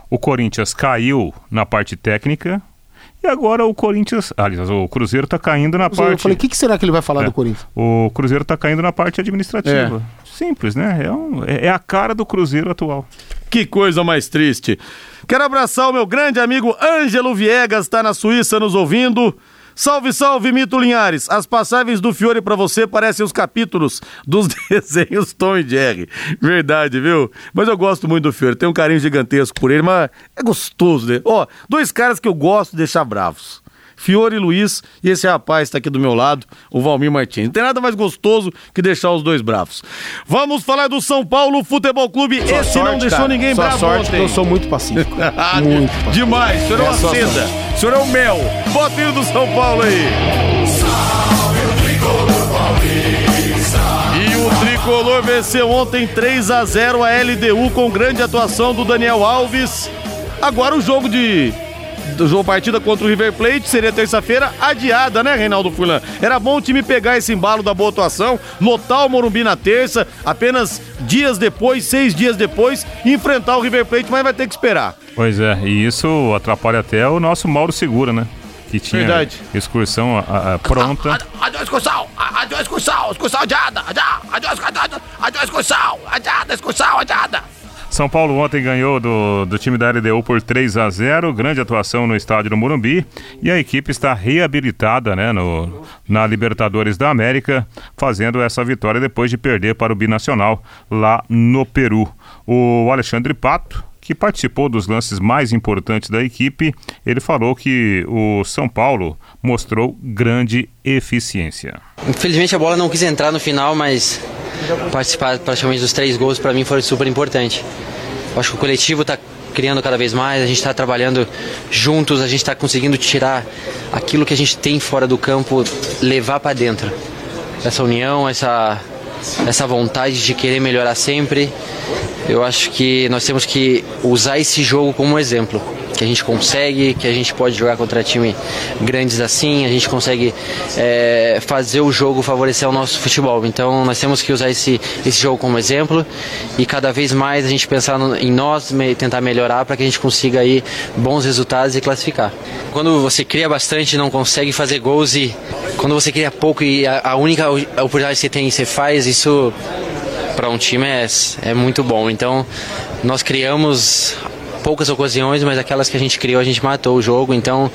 o Corinthians caiu na parte técnica, e agora o Corinthians. Aliás, o Cruzeiro está caindo na Eu parte. falei, o que, que será que ele vai falar É. do Corinthians? O Cruzeiro está caindo na parte administrativa. Simples, né? É, um- é- é a cara do Cruzeiro atual. Que coisa mais triste. Quero abraçar o meu grande amigo Ângelo Viegas, está na Suíça nos ouvindo. Salve, salve, Mito Linhares. As passagens do Fiore pra você parecem os capítulos dos desenhos Tom e Jerry. Verdade, viu? Mas eu gosto muito do Fiore, tenho um carinho gigantesco por ele, mas é gostoso, né? Ó, dois caras que eu gosto de deixar bravos. Fiore Luiz e esse rapaz está aqui do meu lado, o Valmir Martins. Não tem nada mais gostoso que deixar os dois bravos. Vamos falar do São Paulo Futebol Clube. Sua esse sorte, não deixou cara. ninguém bravo sorte ontem. eu sou muito pacífico. Muito pacífico. Demais, o senhor é É uma seda. O senhor é o mel. Bota o do São Paulo aí. E o tricolor venceu ontem 3 a 0 a LDU com grande atuação do Daniel Alves. Agora o jogo de jogo partida contra o River Plate seria terça-feira adiada, né, Reinaldo Fulan? Era bom o time pegar esse embalo da boa atuação, lotar o Morumbi na terça, apenas dias depois, seis dias depois, enfrentar o River Plate, mas vai ter que esperar. Pois é, e isso atrapalha até o nosso Mauro Segura, né? Que tinha Verdade. excursão a- a- pronta. Adiós, excursão! Adiós, excursão! Excursão adiada! Adiós, excursão! Adiada, excursão, adiada! São Paulo ontem ganhou do, do time da LDU por 3 a 0 grande atuação no estádio do Morumbi e a equipe está reabilitada né, no, na Libertadores da América, fazendo essa vitória depois de perder para o Binacional lá no Peru. O Alexandre Pato, que participou dos lances mais importantes da equipe, ele falou que o São Paulo mostrou grande eficiência. Infelizmente a bola não quis entrar no final, mas participar praticamente dos três gols para mim foi super importante. Acho que o coletivo está criando cada vez mais, a gente está trabalhando juntos, a gente está conseguindo tirar aquilo que a gente tem fora do campo, levar para dentro. Essa união, essa, essa vontade de querer melhorar sempre. Eu acho que nós temos que usar esse jogo como exemplo. Que a gente consegue, que a gente pode jogar contra time grandes assim, a gente consegue é, fazer o jogo favorecer o nosso futebol. Então nós temos que usar esse, esse jogo como exemplo e cada vez mais a gente pensar no- em nós, me- tentar melhorar para que a gente consiga aí bons resultados e classificar. Quando você cria bastante não consegue fazer gols e quando você cria pouco e a, a única oportunidade que você tem você faz, isso para um time é, é muito bom. Então, nós criamos poucas ocasiões, mas aquelas que a gente criou, a gente matou o jogo. Então,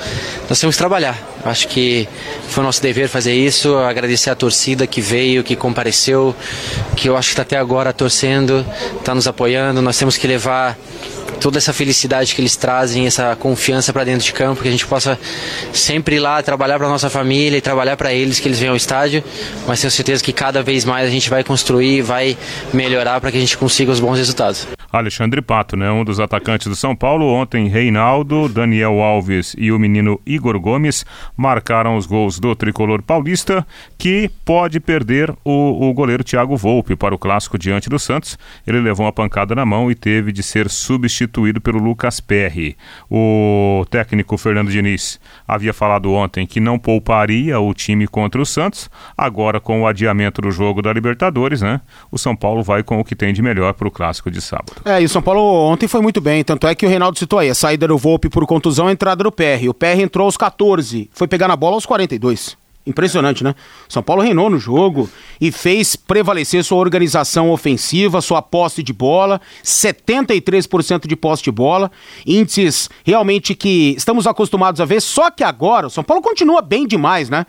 nós temos que trabalhar. Acho que foi nosso dever fazer isso. Agradecer a torcida que veio, que compareceu, que eu acho que está até agora torcendo, está nos apoiando. Nós temos que levar toda essa felicidade que eles trazem, essa confiança para dentro de campo, que a gente possa sempre ir lá trabalhar para nossa família e trabalhar para eles que eles venham ao estádio, mas tenho certeza que cada vez mais a gente vai construir, vai melhorar para que a gente consiga os bons resultados. Alexandre Pato, né? Um dos atacantes do São Paulo. Ontem, Reinaldo, Daniel Alves e o menino Igor Gomes marcaram os gols do tricolor paulista, que pode perder o, o goleiro Thiago Volpe para o clássico diante do Santos. Ele levou uma pancada na mão e teve de ser substituído pelo Lucas Perry. O técnico Fernando Diniz havia falado ontem que não pouparia o time contra o Santos. Agora, com o adiamento do jogo da Libertadores, né? O São Paulo vai com o que tem de melhor para o clássico de sábado. É, e o São Paulo ontem foi muito bem, tanto é que o Reinaldo citou aí, a saída do Volpe por contusão, a entrada do PR. O PR entrou aos 14, foi pegar na bola aos 42. Impressionante, né? São Paulo reinou no jogo e fez prevalecer sua organização ofensiva, sua posse de bola, 73% de posse de bola, índices realmente que estamos acostumados a ver, só que agora o São Paulo continua bem demais, né?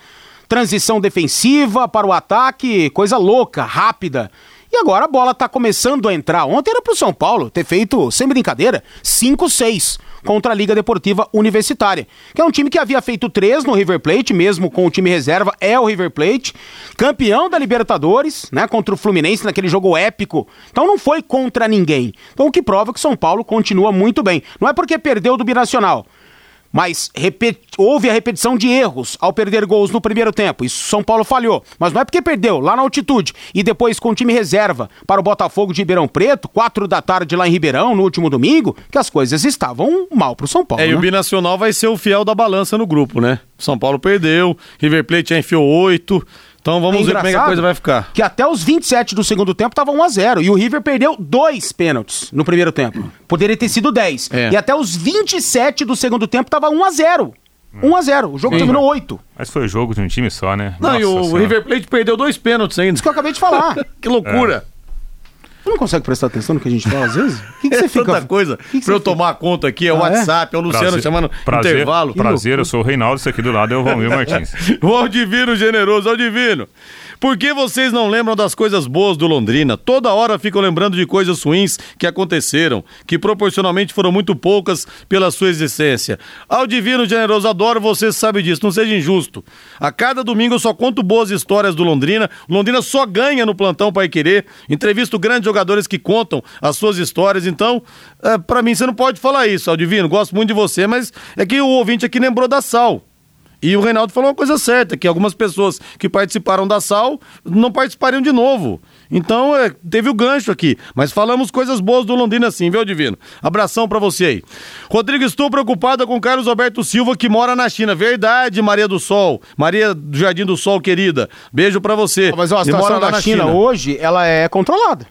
Transição defensiva para o ataque, coisa louca, rápida. Agora a bola tá começando a entrar. Ontem era pro São Paulo ter feito, sem brincadeira, 5-6 contra a Liga Deportiva Universitária, que é um time que havia feito 3 no River Plate, mesmo com o time reserva, é o River Plate, campeão da Libertadores, né, contra o Fluminense naquele jogo épico. Então não foi contra ninguém. Então o que prova que São Paulo continua muito bem. Não é porque perdeu do Binacional, mas houve a repetição de erros ao perder gols no primeiro tempo. Isso São Paulo falhou. Mas não é porque perdeu lá na altitude e depois com o time reserva para o Botafogo de Ribeirão Preto, quatro da tarde lá em Ribeirão, no último domingo, que as coisas estavam mal pro São Paulo. É, e né? o Binacional vai ser o fiel da balança no grupo, né? São Paulo perdeu, River Plate já enfiou oito. Então vamos É ver como é que a coisa vai ficar. Que até os 27 do segundo tempo tava 1 a 0 e o River perdeu dois pênaltis no primeiro tempo. Poderia ter sido 10. É. E até os 27 do segundo tempo tava 1 a 0. 1 a 0. O jogo Sim. terminou 8. Mas foi jogo de um time só, né? Não, e Nossa o Senhora. River Plate perdeu dois pênaltis ainda. Isso que eu acabei de falar. Que loucura. Você não consegue prestar atenção no que a gente fala às vezes? O que, que É você fica tanta coisa que que pra eu fica- tomar conta aqui. É o Ah, é? WhatsApp, é o Luciano Prazer- chamando prazer, intervalo. Prazer, eu sou o Reinaldo, esse aqui do lado é o Valmir Martins. O Aldivino generoso, Aldivino. Por que vocês não lembram das coisas boas do Londrina? Toda hora ficam lembrando de coisas ruins que aconteceram, que proporcionalmente foram muito poucas pela sua existência. Aldivino generoso, adoro você, sabe disso, não seja injusto. A cada domingo eu só conto boas histórias do Londrina. O Londrina só ganha no plantão Pai Querer. Entrevisto grandes jogadores que contam as suas histórias. Então, é, pra mim, você não pode falar isso, Aldivino. Gosto muito de você, mas é que o ouvinte aqui lembrou da Sal. E o Reinaldo falou uma coisa certa, que algumas pessoas que participaram da SAL não participariam de novo. Então, é, teve o gancho aqui. Mas falamos coisas boas do Londrina sim, viu, Divino? Abração pra você aí. Rodrigo, estou preocupada com Carlos Alberto Silva, que mora na China. Verdade, Maria do Sol. Maria do Jardim do Sol, querida. Beijo pra você. Mas ó, a situação da na China, hoje, ela é controlada.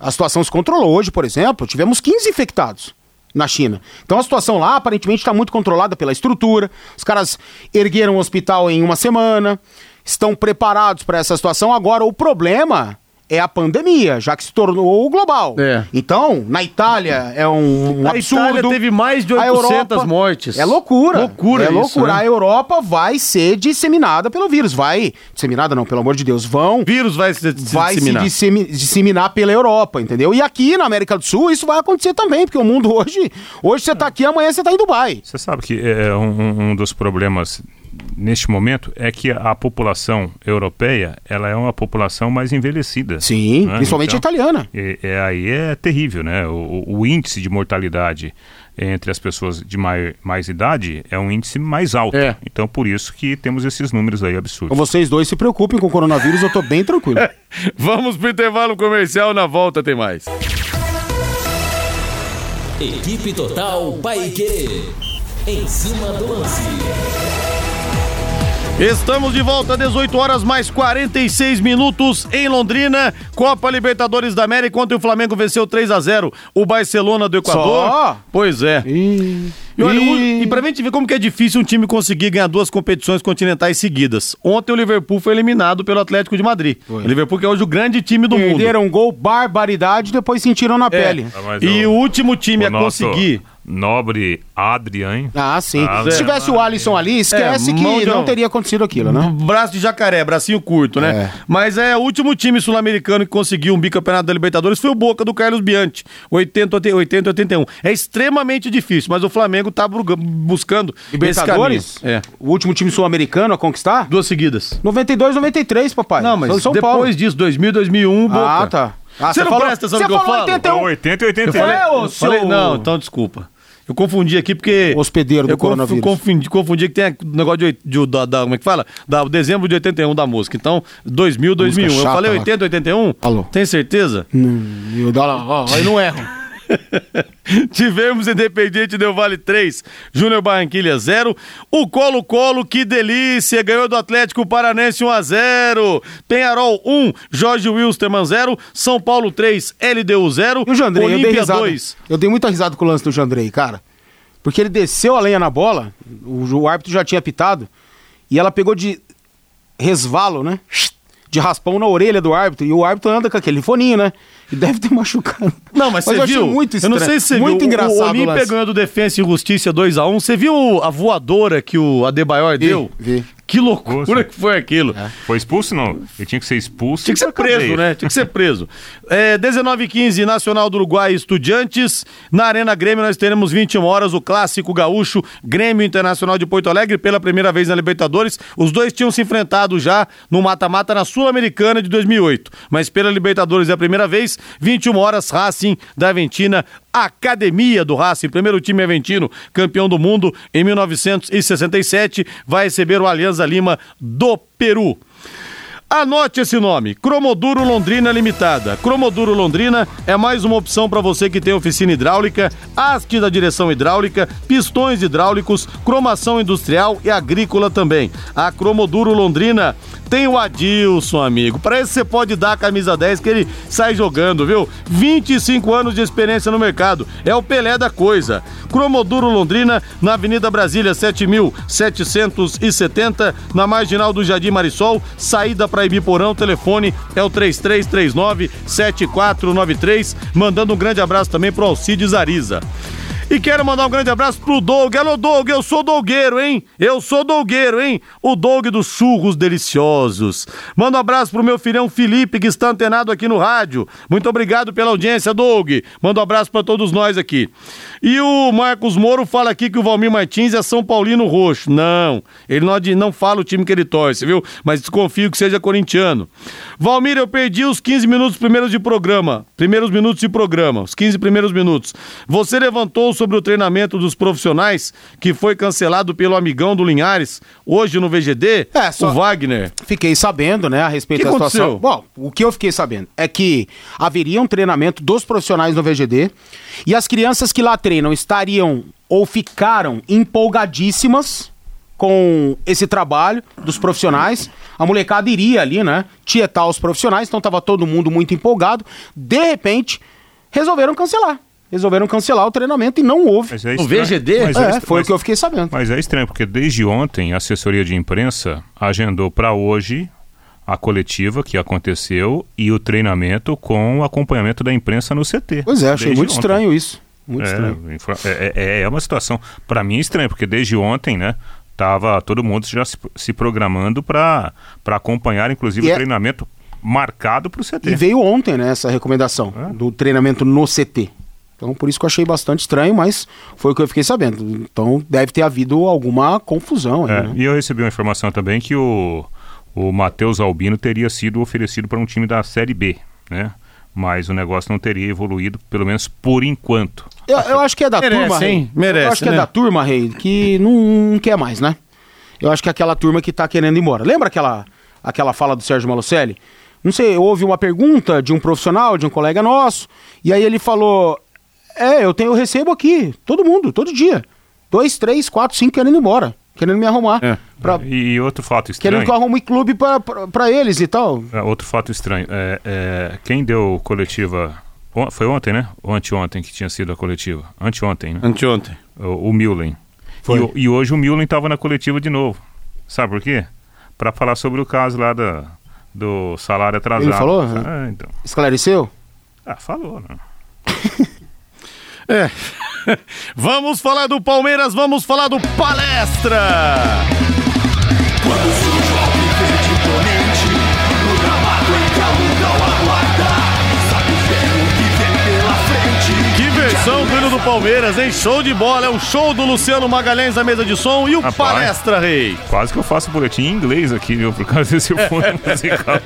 A situação se controlou. Hoje, por exemplo, tivemos 15 infectados na China. Então a situação lá aparentemente está muito controlada pela estrutura. Os caras ergueram o hospital em uma semana, estão preparados para essa situação. Agora, o problema é a pandemia, já que se tornou global. É. Então, na Itália é um, um A absurdo. Itália teve mais de A 800 Europa- mortes. É loucura. Loucura É isso, loucura. né? A Europa vai ser disseminada pelo vírus. Vai. Disseminada não, pelo amor de Deus. Vão O vírus vai se, se vai disseminar. se dissemi- disseminar pela Europa, entendeu? E aqui na América do Sul isso vai acontecer também, porque o mundo hoje, hoje você tá aqui, amanhã você tá em Dubai. Você sabe que é, um- um dos problemas neste momento é que a população europeia ela é uma população mais envelhecida. Sim, né? principalmente a Então, italiana. é- é- aí é terrível, né? O, o índice de mortalidade entre as pessoas de mai- mais idade é um índice mais alto. É. Então, por isso que temos esses números aí absurdos. Então vocês dois se preocupem com o coronavírus, eu tô bem tranquilo. Vamos pro intervalo comercial, na volta tem mais. Equipe Total Paique. Em cima do lance. Estamos de volta, 18 horas mais 46 minutos em Londrina. Copa Libertadores da América, ontem o Flamengo venceu 3 a 0 o Barcelona do Equador. Só? Pois é. E, E, olha, o- e- e pra gente ver como que é difícil um time conseguir ganhar duas competições continentais seguidas. Ontem o Liverpool foi eliminado pelo Atlético de Madrid. O Liverpool que é hoje o grande time do mundo. perderam um gol, barbaridade, depois sentiram na É. pele. Ah, mas E o último time o a nosso conseguir. Nobre Adrian? Ah, sim. Ah, Se Zé. tivesse o Alisson ali, esquece É, que de- não teria acontecido aquilo, né? Braço de jacaré, bracinho curto, né? É. Mas é o último time sul-americano que conseguiu um bicampeonato da Libertadores foi o Boca do Carlos Bianchi, 80 a 80 a 81. É extremamente difícil, mas o Flamengo tá buscando Libertadores? É. O último time sul-americano a conquistar? Duas seguidas. 92, 93, papai. não, mas São São depois Paulo. disso, 2000, 2001, Boca. Ah, tá. Ah, você você não falou- presta atenção você no que eu falou falo? 81. 80 e 81. falei- É, ô, Eu falei, seu- não, então desculpa. Eu confundi aqui porque. Hospedeiro do eu coronavírus. Confundi, confundi que tem a- negócio de, de- da, da- Como é que fala? Da dezembro de 81 da música. Então, 2000, 2001. eu chata falei lá. 80, 81? Alô. Tem certeza? Hum, eu dou lá, ó, aí não erro. Tivemos Independiente Del Vale 3, Júnior Barranquilha 0. O Colo-Colo, que delícia, ganhou do Atlético Paranense 1 a 0. Penharol 1, Jorge Wilstermann 0. São Paulo 3, LDU 0. E o Jandrei, eu dei Olímpia risada. 2. Eu dei muita risada com o lance do Jandrei, cara. Porque ele desceu a lenha na bola, o, o árbitro já tinha apitado, e ela pegou de resvalo, né? De raspão na orelha do árbitro, e o árbitro anda com aquele foninho, né? E deve ter machucado. Não, mas, eu você viu? muito eu estranho. não sei se você muito viu. engraçado o Olímpia lance. ganhou do Defensa e Justiça 2x1. Você viu a voadora que o Adebayor deu? vi. Que loucura Nossa. que foi aquilo. Foi expulso, não? Ele tinha que ser expulso. Tinha que ser preso, cadeia. né? Tinha que ser preso. É, 19 h 15 Nacional do Uruguai Estudiantes. Na Arena Grêmio nós teremos 21 horas o clássico gaúcho Grêmio Internacional de Porto Alegre pela primeira vez na Libertadores. Os dois tinham se enfrentado já no mata-mata na Sul-Americana de 2008, mas pela Libertadores é a primeira vez. 21 horas Racing da Aventina, Academia do Racing, primeiro time aventino, campeão do mundo em 1967, vai receber o Alianza Lima do Peru. Anote esse nome, Cromoduro Londrina Limitada. Cromoduro Londrina é mais uma opção para você que tem oficina hidráulica, haste da direção hidráulica, pistões hidráulicos, cromação industrial e agrícola também. A Cromoduro Londrina tem o Adilson, amigo. Para esse você pode dar a camisa 10 que ele sai jogando, viu? 25 anos de experiência no mercado. É o Pelé da coisa. Cromoduro Londrina, na Avenida Brasília 7770, na marginal do Jardim Marisol, saída para Ibiporão, telefone é o 3339-7493, mandando um grande abraço também pro Alcides Ariza. E quero mandar um grande abraço pro Doug. Alô, Doug, eu sou Dogueiro, hein? Eu sou Dogueiro, hein? O Doug dos churros deliciosos. Manda um abraço pro meu filhão Felipe, que está antenado aqui no rádio. Muito obrigado pela audiência, Doug. Manda um abraço para todos nós aqui. E o Marcos Moro fala aqui que o Valmir Martins é São Paulino Roxo. Não, ele não, não fala o time que ele torce, viu? Mas desconfio que seja corintiano. Valmir, eu perdi os 15 minutos primeiros de programa. Primeiros minutos de programa, os 15 primeiros minutos. Você levantou sobre o treinamento dos profissionais que foi cancelado pelo amigão do Linhares, hoje no VGD, É, só- o Wagner. Fiquei sabendo, né, a respeito Que da situação. aconteceu? Bom, o que eu fiquei sabendo é que haveria um treinamento dos profissionais no VGD e as crianças que lá treinam estariam ou ficaram empolgadíssimas com esse trabalho dos profissionais. A molecada iria ali, né, tietar os profissionais, então tava todo mundo muito empolgado. De repente, resolveram cancelar. Resolveram cancelar o treinamento e não houve. Mas é estranho- VGD? mas É, estra- foi mas- o que eu fiquei sabendo. Mas é estranho, porque desde ontem a assessoria de imprensa agendou para hoje a coletiva que aconteceu e o treinamento com o acompanhamento da imprensa no CT. Pois é, achei Desde muito ontem. estranho isso. Muito É, estranho. infra- É, é- é uma situação, para mim, estranha, porque desde ontem, né, tava todo mundo já se, se programando para acompanhar, inclusive, E o é- treinamento marcado para o CT. E veio ontem, né, essa recomendação É. do treinamento no CT. Então, por isso que eu achei bastante estranho, mas foi o que eu fiquei sabendo. Então, deve ter havido alguma confusão aí, É, né? E eu recebi uma informação também que o, o Matheus Albino teria sido oferecido para um time da Série B, né? Mas o negócio não teria evoluído, pelo menos por enquanto. Eu, eu acho que é da Merece, turma, Rei. hein? Merece, Eu acho que né? é da turma, Rei, que não, não quer mais, né? Eu acho que é aquela turma que tá querendo ir embora. Lembra aquela, aquela fala do Sérgio Malucelli? Não sei, houve uma pergunta de um profissional, de um colega nosso, e aí ele falou: É, eu tenho, eu recebo aqui, todo mundo, todo dia. Dois, três, quatro, cinco querendo ir embora. Querendo me arrumar. É. Pra- E outro fato estranho. querendo que eu arrume clube pra eles e tal. É, outro fato estranho. É, é, quem deu coletiva. Foi ontem, né? Ou anteontem que tinha sido a coletiva? Anteontem, né? Anteontem. O, o Mullen. Foi. E, e hoje o Mullen estava na coletiva de novo. Sabe por quê? Para falar sobre o caso lá da, do salário atrasado. Ele falou? Ah, então. Esclareceu? Ah, falou, né? É. vamos falar do Palmeiras, vamos falar do Palestra. Quando versão do hino do Palmeiras, hein? Show de bola, é o show do Luciano Magalhães na mesa de som e o Rapaz. palestra, rei. Quase que eu faço boletim em inglês aqui, viu? Por causa desse fundo musical.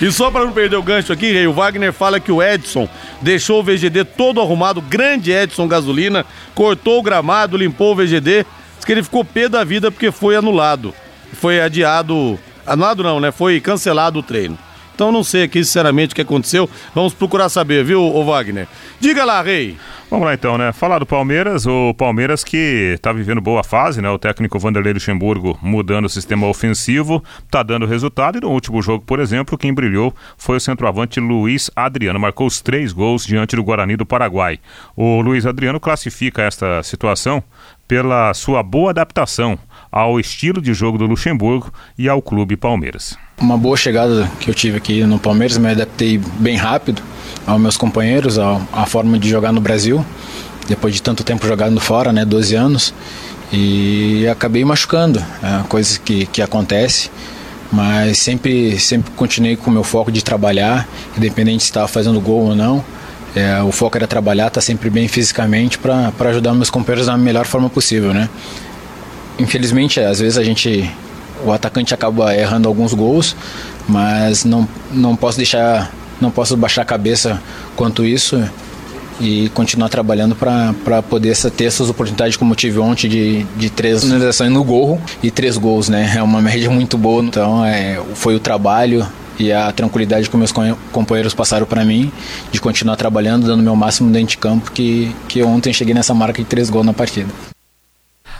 E só para não perder o gancho aqui, rei, o Wagner fala que o Edson deixou o VGD todo arrumado, grande Edson Gasolina, cortou o gramado, limpou o VGD, diz que ele ficou pé da vida porque foi anulado. Foi adiado, anulado não, né? Foi cancelado o treino. Então não sei aqui sinceramente o que aconteceu, vamos procurar saber, viu, Wagner? Diga lá, rei. Vamos lá então, né? Falar do Palmeiras, o Palmeiras que tá vivendo boa fase, né? O técnico Vanderlei Luxemburgo mudando o sistema ofensivo, tá dando resultado e no último jogo, por exemplo, quem brilhou foi o centroavante Luiz Adriano, marcou os três gols diante do Guarani do Paraguai. O Luiz Adriano classifica esta situação pela sua boa adaptação ao estilo de jogo do Luxemburgo e ao clube Palmeiras. Uma boa chegada que eu tive aqui no Palmeiras, me adaptei bem rápido aos meus companheiros, à, forma de jogar no Brasil, depois de tanto tempo jogando fora, né, 12 anos, e acabei machucando, é coisa que, que acontece, mas sempre, sempre continuei com o meu foco de trabalhar, independente se estava fazendo gol ou não, é, o foco era trabalhar, estar sempre bem fisicamente para ajudar meus companheiros da melhor forma possível, né. Infelizmente, às vezes a gente o atacante acaba errando alguns gols, mas não, não posso deixar, não posso baixar a cabeça quanto isso e continuar trabalhando para poder ter essas oportunidades como tive ontem de, de três finalizações no gol e três gols, né? É uma média muito boa, então é, foi o trabalho e a tranquilidade que meus companheiros passaram para mim de continuar trabalhando, dando meu máximo dentro de campo, que, que ontem cheguei nessa marca de três gols na partida.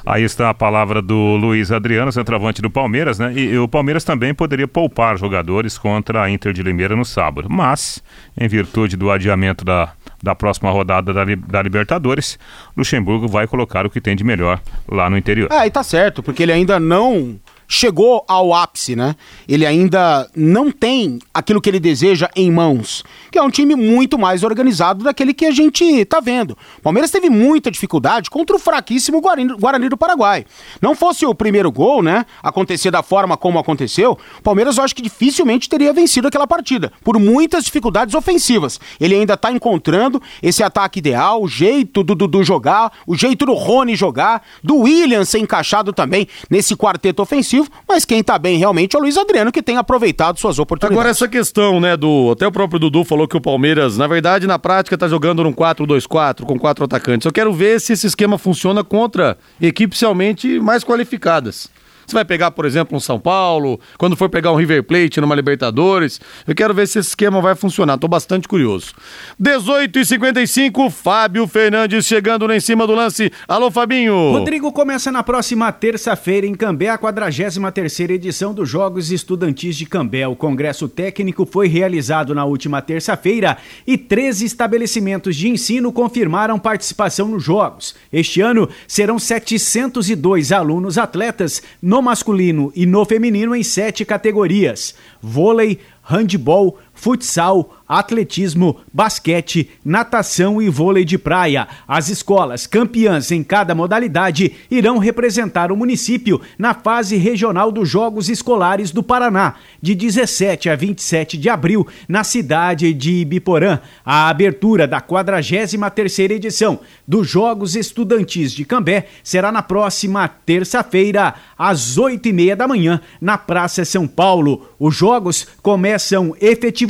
Aí está a palavra do Luiz Adriano, centroavante do Palmeiras, né? E, e, o Palmeiras também poderia poupar jogadores contra a Inter de Limeira no sábado. Mas, em virtude do adiamento da, da próxima rodada da, da Libertadores, Luxemburgo vai colocar o que tem de melhor lá no interior. É, e tá certo, porque ele ainda não chegou ao ápice, né? Ele ainda não tem aquilo que ele deseja em mãos, que é um time muito mais organizado daquele que a gente tá vendo. O Palmeiras teve muita dificuldade contra o fraquíssimo Guarani, do Paraguai. Não fosse o primeiro gol, né, acontecer da forma como aconteceu, o Palmeiras eu acho que dificilmente teria vencido aquela partida, por muitas dificuldades ofensivas. Ele ainda tá encontrando esse ataque ideal, o jeito do Dudu jogar, o jeito do Rony jogar, do William ser encaixado também nesse quarteto ofensivo mas quem tá bem realmente é o Luiz Adriano, que tem aproveitado suas oportunidades. Agora, essa questão, né, do. Até o próprio Dudu falou que o Palmeiras, na verdade, na prática, tá jogando num 4-2-4, com quatro atacantes. Eu quero ver se esse esquema funciona contra equipes realmente mais qualificadas. Você vai pegar, por exemplo, um São Paulo, quando for pegar um River Plate numa Libertadores. Eu quero ver se esse esquema vai funcionar. Estou bastante curioso. 18 e 55 Fábio Fernandes chegando lá em cima do lance. Alô, Fabinho. Rodrigo começa na próxima terça-feira em Cambé a 43 edição dos Jogos Estudantis de Cambé. O congresso técnico foi realizado na última terça-feira e 13 estabelecimentos de ensino confirmaram participação nos Jogos. Este ano serão 702 alunos atletas no masculino e no feminino em sete categorias: vôlei, handball, futsal, atletismo, basquete, natação e vôlei de praia. As escolas campeãs em cada modalidade irão representar o município na fase regional dos Jogos Escolares do Paraná, de 17 a 27 de abril, na cidade de Ibiporã. A abertura da 43ª edição dos Jogos Estudantis de Cambé será na próxima terça-feira, às 8 e meia da manhã, na Praça São Paulo. Os jogos começam efetivamente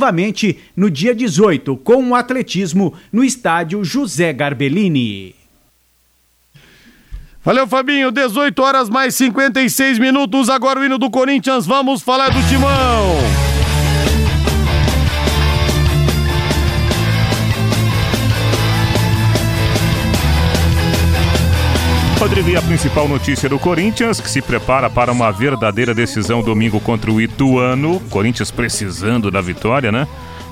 no dia 18 com o atletismo no estádio José Garbellini. Valeu, Fabinho. 18 horas mais 56 minutos. Agora o hino do Corinthians. Vamos falar do timão. Rodrigo, e a principal notícia do Corinthians, que se prepara para uma verdadeira decisão domingo contra o Ituano. Corinthians precisando da vitória, né?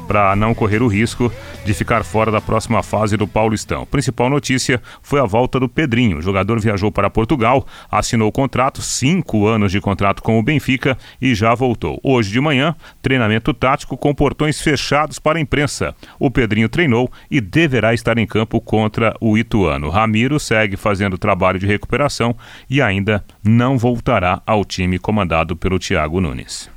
Para não correr o risco de ficar fora da próxima fase do Paulistão. Principal notícia foi a volta do Pedrinho. O jogador viajou para Portugal, assinou o contrato, cinco anos de contrato com o Benfica e já voltou. Hoje de manhã, treinamento tático com portões fechados para a imprensa. O Pedrinho treinou e deverá estar em campo contra o Ituano. Ramiro segue fazendo trabalho de recuperação e ainda não voltará ao time comandado pelo Thiago Nunes.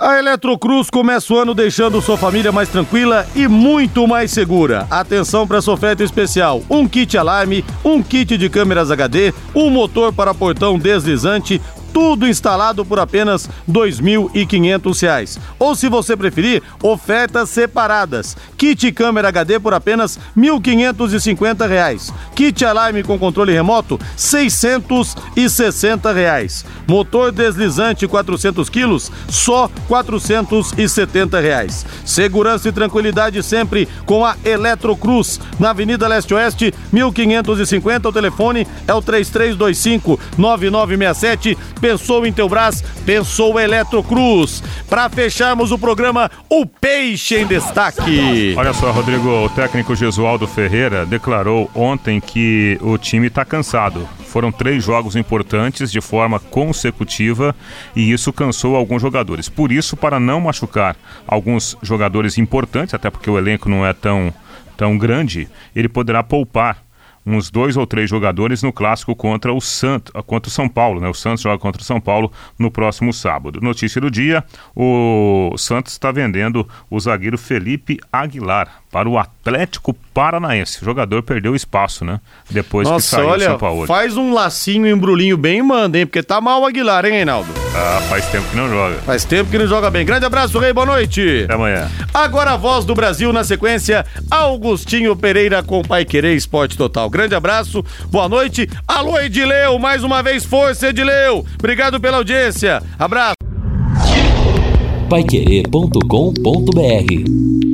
A Eletrocruz começa o ano deixando sua família mais tranquila e muito mais segura. Atenção para essa oferta especial: um kit alarme, um kit de câmeras HD, um motor para portão deslizante, tudo instalado por apenas R$ 2.500. Ou se você preferir, ofertas separadas. Kit câmera HD por apenas R$ 1.550. Kit alarme com controle remoto, 660 reais. Motor deslizante 400 quilos, só 470 reais. Segurança e tranquilidade sempre com a Eletrocruz. Na Avenida Leste Oeste, 1550. O telefone é o 3325 9967 Pensou em Teubras, pensou Eletrocruz. Para fecharmos o programa, o Peixe em Destaque. Olha só, Rodrigo, o técnico Gesualdo Ferreira declarou ontem que o time está cansado. Foram três jogos importantes de forma consecutiva e isso cansou alguns jogadores. Por isso, para não machucar alguns jogadores importantes, até porque o elenco não é tão, tão grande, ele poderá poupar uns dois ou três jogadores no clássico contra o Santos, contra o São Paulo, né? O Santos joga contra o São Paulo no próximo sábado. Notícia do dia: o Santos está vendendo o zagueiro Felipe Aguilar para o Atlético Paranaense. O jogador perdeu espaço, né? Depois Nossa, que saiu olha, do São Paulo. faz um lacinho, um embrulhinho bem e manda, hein? Porque tá mal o Aguilar, hein, Reinaldo? Ah, faz tempo que não joga. Faz tempo que não joga bem. Grande abraço, Rei, boa noite. Até amanhã. Agora a voz do Brasil na sequência, Augustinho Pereira com Pai Querer Esporte Total. Grande abraço, boa noite. Alô, Edileu, mais uma vez, força, Edileu. Obrigado pela audiência. Abraço. Paiquerê.com.br